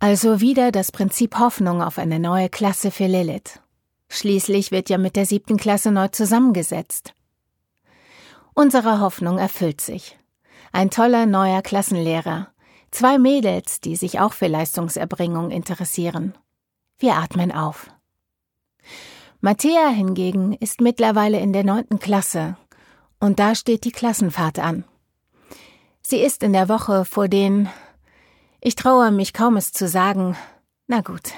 Also wieder das Prinzip Hoffnung auf eine neue Klasse für Lilith. Schließlich wird ja mit der siebten Klasse neu zusammengesetzt. Unsere Hoffnung erfüllt sich. Ein toller neuer Klassenlehrer. Zwei Mädels, die sich auch für Leistungserbringung interessieren. Wir atmen auf. Matthäa hingegen ist mittlerweile in der neunten Klasse. Und da steht die Klassenfahrt an. Sie ist in der Woche vor den, ich traue mich kaum es zu sagen, na gut,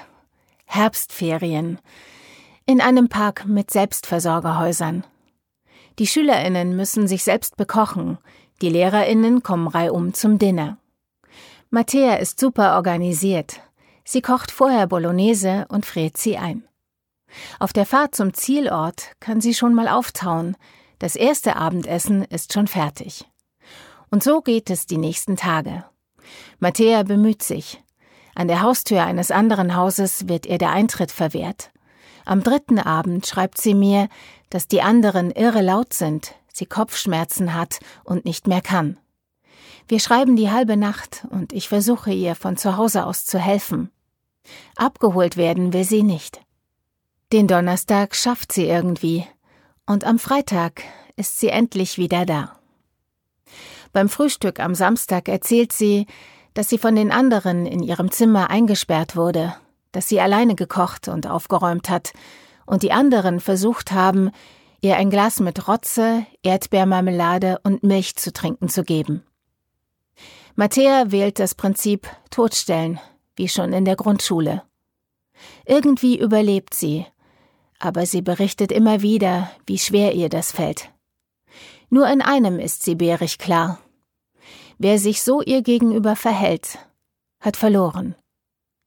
Herbstferien, in einem Park mit Selbstversorgerhäusern. Die Schülerinnen müssen sich selbst bekochen, die Lehrerinnen kommen reihum zum Dinner. Matthäa ist super organisiert. Sie kocht vorher Bolognese und friert sie ein. Auf der Fahrt zum Zielort kann sie schon mal auftauen. Das erste Abendessen ist schon fertig. Und so geht es die nächsten Tage. Matthäa bemüht sich. An der Haustür eines anderen Hauses wird ihr der Eintritt verwehrt. Am dritten Abend schreibt sie mir, dass die anderen irre laut sind, sie Kopfschmerzen hat und nicht mehr kann. Wir schreiben die halbe Nacht und ich versuche ihr von zu Hause aus zu helfen. Abgeholt werden will sie nicht. Den Donnerstag schafft sie irgendwie und am Freitag ist sie endlich wieder da. Beim Frühstück am Samstag erzählt sie, dass sie von den anderen in ihrem Zimmer eingesperrt wurde, dass sie alleine gekocht und aufgeräumt hat und die anderen versucht haben, ihr ein Glas mit Rotze, Erdbeermarmelade und Milch zu trinken zu geben. Matthäa wählt das Prinzip Totstellen, wie schon in der Grundschule. Irgendwie überlebt sie, aber sie berichtet immer wieder, wie schwer ihr das fällt. Nur in einem ist sie bärig klar. Wer sich so ihr gegenüber verhält, hat verloren.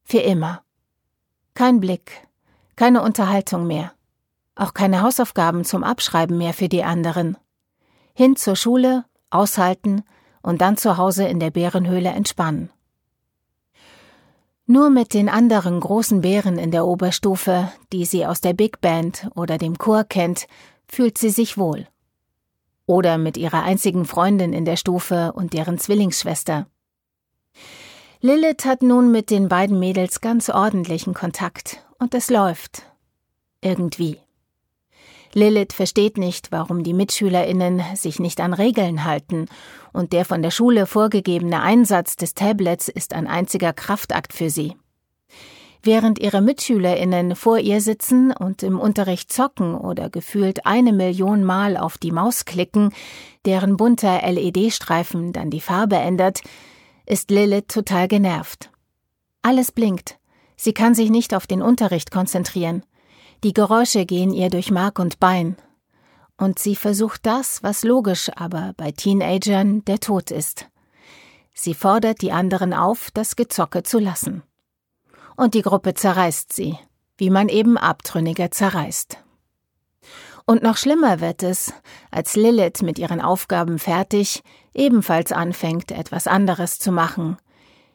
Für immer. Kein Blick, keine Unterhaltung mehr. Auch keine Hausaufgaben zum Abschreiben mehr für die anderen. Hin zur Schule, aushalten und dann zu Hause in der Bärenhöhle entspannen. Nur mit den anderen großen Bären in der Oberstufe, die sie aus der Big Band oder dem Chor kennt, fühlt sie sich wohl. Oder mit ihrer einzigen Freundin in der Stufe und deren Zwillingsschwester. Lilith hat nun mit den beiden Mädels ganz ordentlichen Kontakt und es läuft. Irgendwie. Lilith versteht nicht, warum die MitschülerInnen sich nicht an Regeln halten und der von der Schule vorgegebene Einsatz des Tablets ist ein einziger Kraftakt für sie. Während ihre MitschülerInnen vor ihr sitzen und im Unterricht zocken oder gefühlt eine Million Mal auf die Maus klicken, deren bunter LED-Streifen dann die Farbe ändert, ist Lilith total genervt. Alles blinkt. Sie kann sich nicht auf den Unterricht konzentrieren. Die Geräusche gehen ihr durch Mark und Bein. Und sie versucht das, was logisch aber bei Teenagern der Tod ist. Sie fordert die anderen auf, das Gezocke zu lassen. Und die Gruppe zerreißt sie, wie man eben Abtrünniger zerreißt. Und noch schlimmer wird es, als Lilith mit ihren Aufgaben fertig ebenfalls anfängt, etwas anderes zu machen,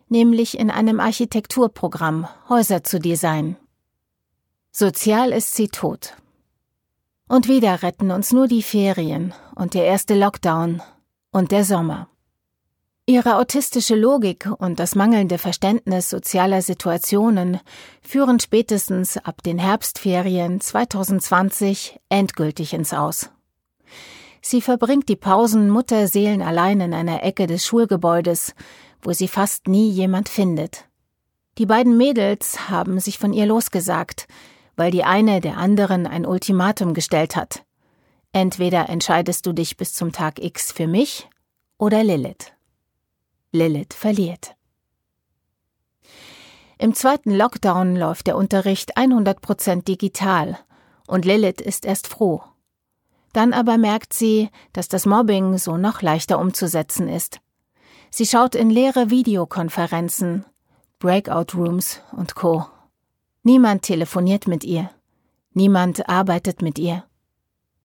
nämlich in einem Architekturprogramm Häuser zu designen. Sozial ist sie tot. Und wieder retten uns nur die Ferien und der erste Lockdown und der Sommer. Ihre autistische Logik und das mangelnde Verständnis sozialer Situationen führen spätestens ab den Herbstferien 2020 endgültig ins Aus. Sie verbringt die Pausen Mutterseelen allein in einer Ecke des Schulgebäudes, wo sie fast nie jemand findet. Die beiden Mädels haben sich von ihr losgesagt, weil die eine der anderen ein Ultimatum gestellt hat. Entweder entscheidest du dich bis zum Tag X für mich oder Lilith. Lilith verliert. Im zweiten Lockdown läuft der Unterricht 100% digital und Lilith ist erst froh. Dann aber merkt sie, dass das Mobbing so noch leichter umzusetzen ist. Sie schaut in leere Videokonferenzen, Breakout Rooms und Co. Niemand telefoniert mit ihr. Niemand arbeitet mit ihr.